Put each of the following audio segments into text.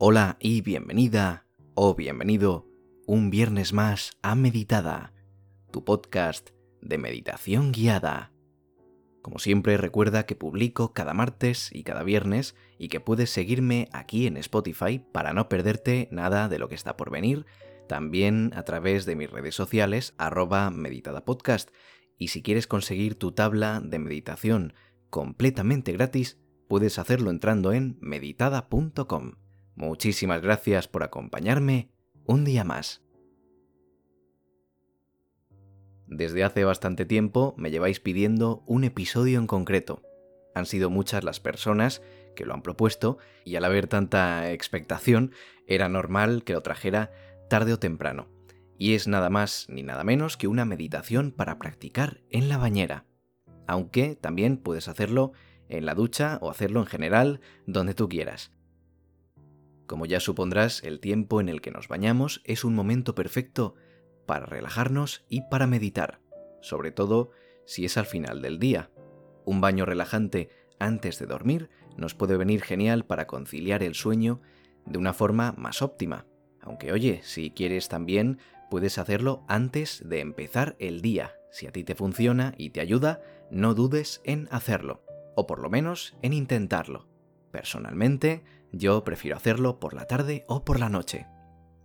Hola y bienvenida o bienvenido un viernes más a Meditada, tu podcast de meditación guiada. Como siempre recuerda que publico cada martes y cada viernes y que puedes seguirme aquí en Spotify para no perderte nada de lo que está por venir, también a través de mis redes sociales arroba meditadapodcast y si quieres conseguir tu tabla de meditación completamente gratis, puedes hacerlo entrando en meditada.com. Muchísimas gracias por acompañarme un día más. Desde hace bastante tiempo me lleváis pidiendo un episodio en concreto. Han sido muchas las personas que lo han propuesto y al haber tanta expectación era normal que lo trajera tarde o temprano. Y es nada más ni nada menos que una meditación para practicar en la bañera. Aunque también puedes hacerlo en la ducha o hacerlo en general donde tú quieras. Como ya supondrás, el tiempo en el que nos bañamos es un momento perfecto para relajarnos y para meditar, sobre todo si es al final del día. Un baño relajante antes de dormir nos puede venir genial para conciliar el sueño de una forma más óptima. Aunque oye, si quieres también puedes hacerlo antes de empezar el día. Si a ti te funciona y te ayuda, no dudes en hacerlo, o por lo menos en intentarlo. Personalmente, yo prefiero hacerlo por la tarde o por la noche.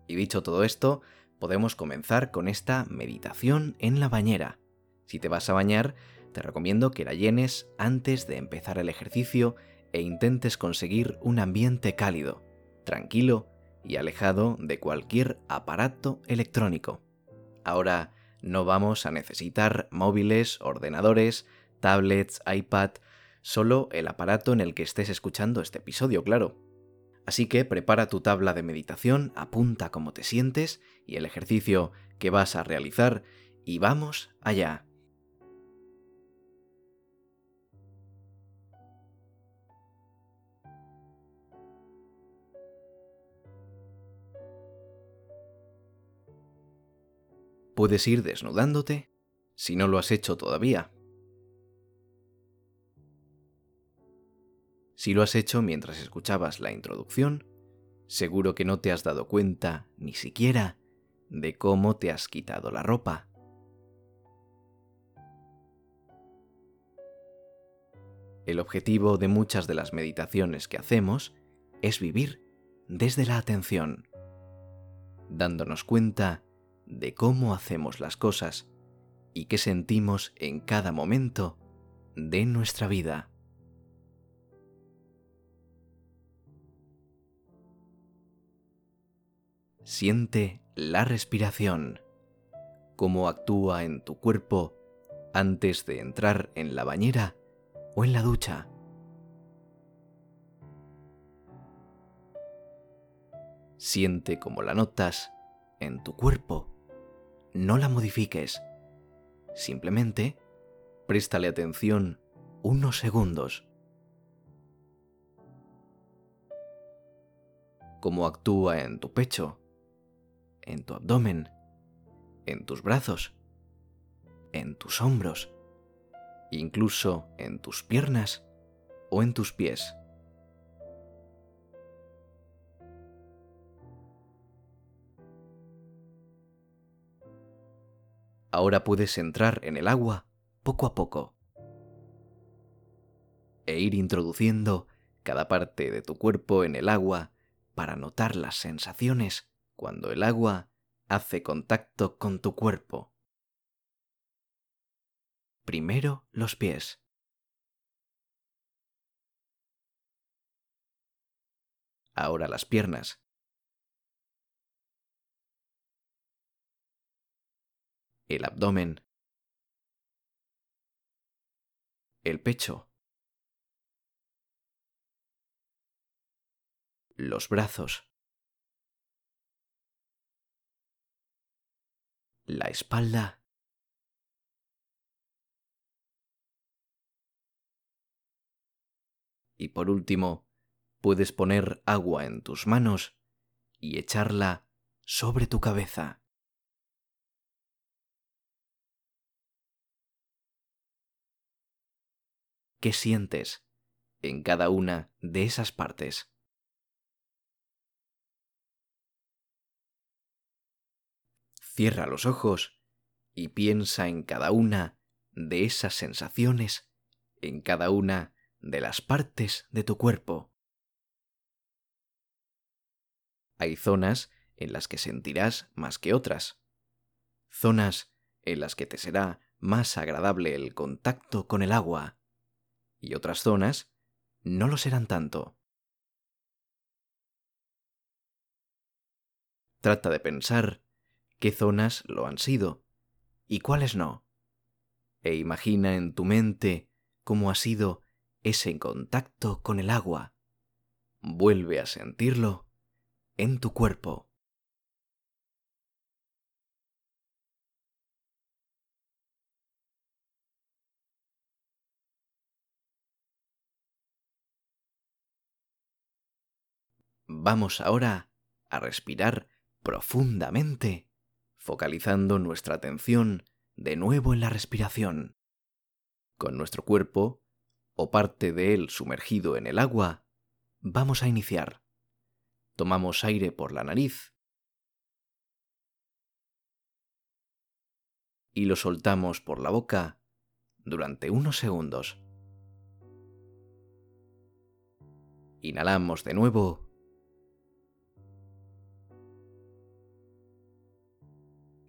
Y dicho todo esto, podemos comenzar con esta meditación en la bañera. Si te vas a bañar, te recomiendo que la llenes antes de empezar el ejercicio e intentes conseguir un ambiente cálido, tranquilo y alejado de cualquier aparato electrónico. Ahora no vamos a necesitar móviles, ordenadores, tablets, iPad, solo el aparato en el que estés escuchando este episodio, claro. Así que prepara tu tabla de meditación, apunta cómo te sientes y el ejercicio que vas a realizar y vamos allá. Puedes ir desnudándote si no lo has hecho todavía. Si lo has hecho mientras escuchabas la introducción, seguro que no te has dado cuenta ni siquiera de cómo te has quitado la ropa. El objetivo de muchas de las meditaciones que hacemos es vivir desde la atención, dándonos cuenta de cómo hacemos las cosas y qué sentimos en cada momento de nuestra vida. Siente la respiración, cómo actúa en tu cuerpo antes de entrar en la bañera o en la ducha. Siente cómo la notas en tu cuerpo. No la modifiques. Simplemente préstale atención unos segundos. Cómo actúa en tu pecho en tu abdomen, en tus brazos, en tus hombros, incluso en tus piernas o en tus pies. Ahora puedes entrar en el agua poco a poco e ir introduciendo cada parte de tu cuerpo en el agua para notar las sensaciones cuando el agua hace contacto con tu cuerpo. Primero los pies. Ahora las piernas. El abdomen. El pecho. Los brazos. La espalda. Y por último, puedes poner agua en tus manos y echarla sobre tu cabeza. ¿Qué sientes en cada una de esas partes? Cierra los ojos y piensa en cada una de esas sensaciones, en cada una de las partes de tu cuerpo. Hay zonas en las que sentirás más que otras, zonas en las que te será más agradable el contacto con el agua, y otras zonas no lo serán tanto. Trata de pensar qué zonas lo han sido y cuáles no, e imagina en tu mente cómo ha sido ese contacto con el agua. Vuelve a sentirlo en tu cuerpo. Vamos ahora a respirar profundamente, focalizando nuestra atención de nuevo en la respiración. Con nuestro cuerpo, o parte de él sumergido en el agua, vamos a iniciar. Tomamos aire por la nariz y lo soltamos por la boca durante unos segundos. Inhalamos de nuevo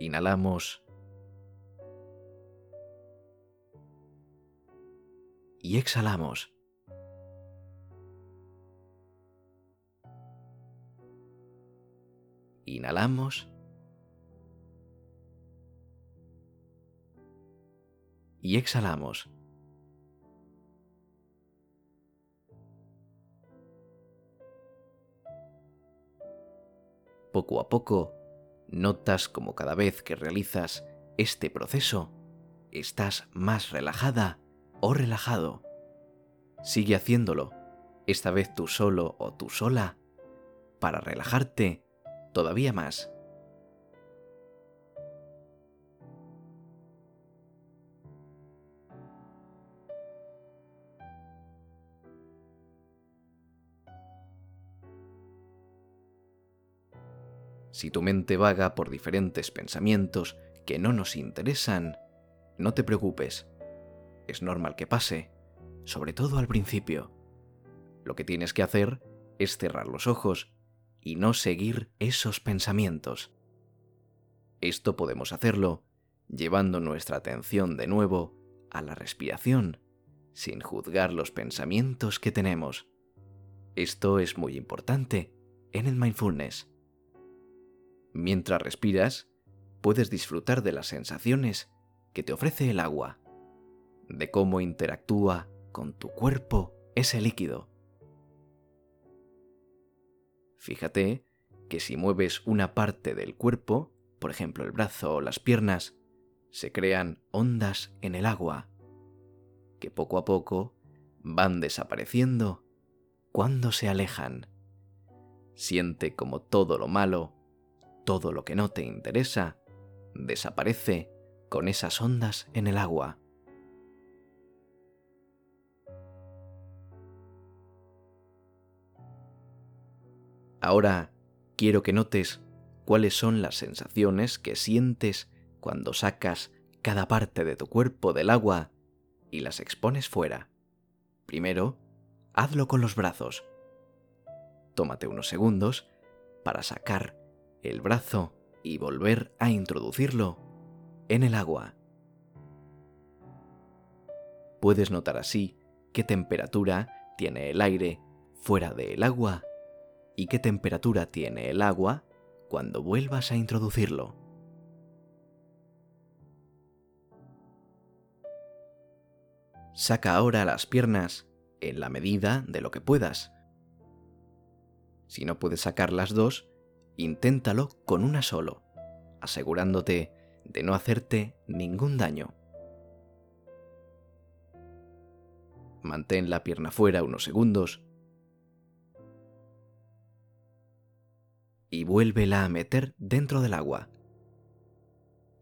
Inhalamos y exhalamos. Inhalamos y exhalamos. Poco a poco, notas como cada vez que realizas este proceso, estás más relajada o relajado. Sigue haciéndolo, esta vez tú solo o tú sola, para relajarte todavía más. Si tu mente vaga por diferentes pensamientos que no nos interesan, no te preocupes. Es normal que pase, sobre todo al principio. Lo que tienes que hacer es cerrar los ojos y no seguir esos pensamientos. Esto podemos hacerlo llevando nuestra atención de nuevo a la respiración, sin juzgar los pensamientos que tenemos. Esto es muy importante en el mindfulness. Mientras respiras, puedes disfrutar de las sensaciones que te ofrece el agua, de cómo interactúa con tu cuerpo ese líquido. Fíjate que si mueves una parte del cuerpo, por ejemplo el brazo o las piernas, se crean ondas en el agua, que poco a poco van desapareciendo cuando se alejan. Siente como todo lo malo todo lo que no te interesa desaparece con esas ondas en el agua. Ahora quiero que notes cuáles son las sensaciones que sientes cuando sacas cada parte de tu cuerpo del agua y las expones fuera. Primero, hazlo con los brazos. Tómate unos segundos para sacar el brazo y volver a introducirlo en el agua. Puedes notar así qué temperatura tiene el aire fuera del agua y qué temperatura tiene el agua cuando vuelvas a introducirlo. Saca ahora las piernas en la medida de lo que puedas. Si no puedes sacar las dos, inténtalo con una solo, asegurándote de no hacerte ningún daño. Mantén la pierna fuera unos segundos y vuélvela a meter dentro del agua.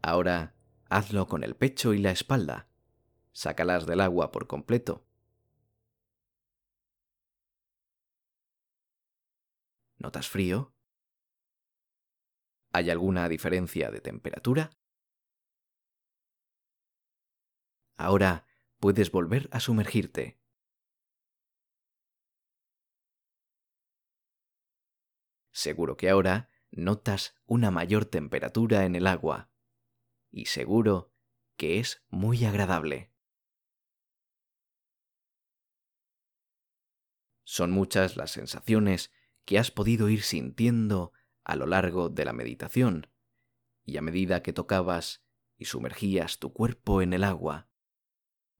Ahora hazlo con el pecho y la espalda. Sácalas del agua por completo. ¿Notas frío? ¿Hay alguna diferencia de temperatura? Ahora puedes volver a sumergirte. Seguro que ahora notas una mayor temperatura en el agua y seguro que es muy agradable. Son muchas las sensaciones que has podido ir sintiendo a lo largo de la meditación, y a medida que tocabas y sumergías tu cuerpo en el agua,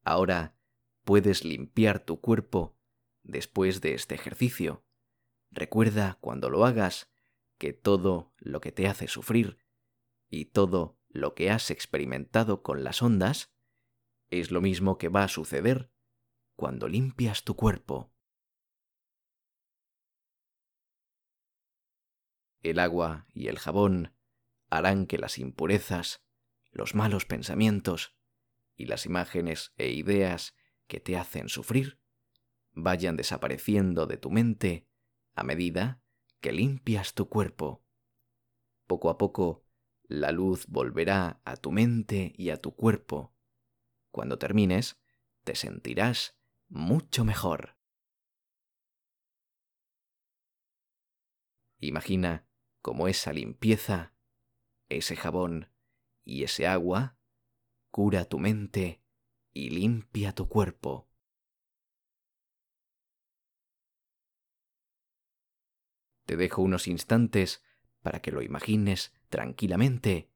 ahora puedes limpiar tu cuerpo después de este ejercicio Recuerda cuando lo hagas que todo lo que te hace sufrir y todo lo que has experimentado con las ondas es lo mismo que va a suceder cuando limpias tu cuerpo. El agua y el jabón harán que las impurezas, los malos pensamientos y las imágenes e ideas que te hacen sufrir vayan desapareciendo de tu mente a medida que limpias tu cuerpo. Poco a poco, la luz volverá a tu mente y a tu cuerpo. Cuando termines, te sentirás mucho mejor. Imagina cómo esa limpieza, ese jabón y ese agua cura tu mente y limpia tu cuerpo. Te dejo unos instantes para que lo imagines tranquilamente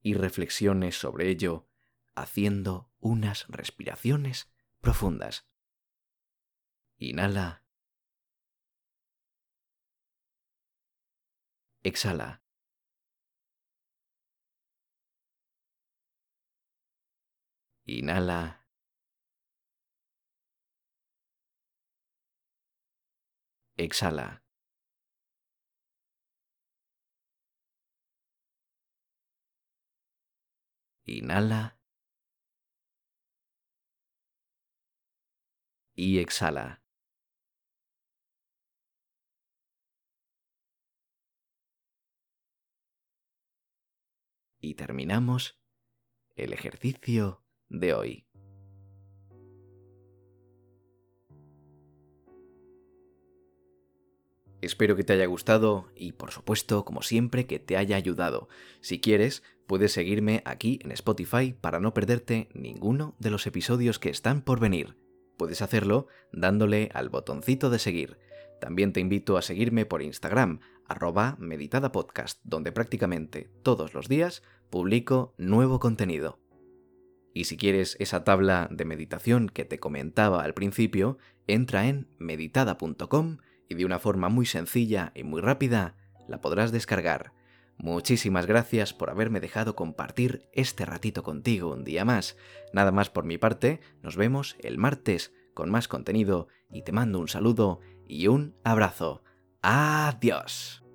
y reflexiones sobre ello haciendo unas respiraciones profundas. Inhala. Exhala. Inhala. Exhala. Inhala. Y exhala. Y terminamos el ejercicio de hoy. Espero que te haya gustado y por supuesto, como siempre, que te haya ayudado. Si quieres, puedes seguirme aquí en Spotify para no perderte ninguno de los episodios que están por venir. Puedes hacerlo dándole al botoncito de seguir. También te invito a seguirme por Instagram, arroba meditadapodcast, donde prácticamente todos los días publico nuevo contenido. Y si quieres esa tabla de meditación que te comentaba al principio, entra en meditada.com y de una forma muy sencilla y muy rápida la podrás descargar. Muchísimas gracias por haberme dejado compartir este ratito contigo un día más. Nada más por mi parte, nos vemos el martes con más contenido y te mando un saludo y un abrazo. Adiós.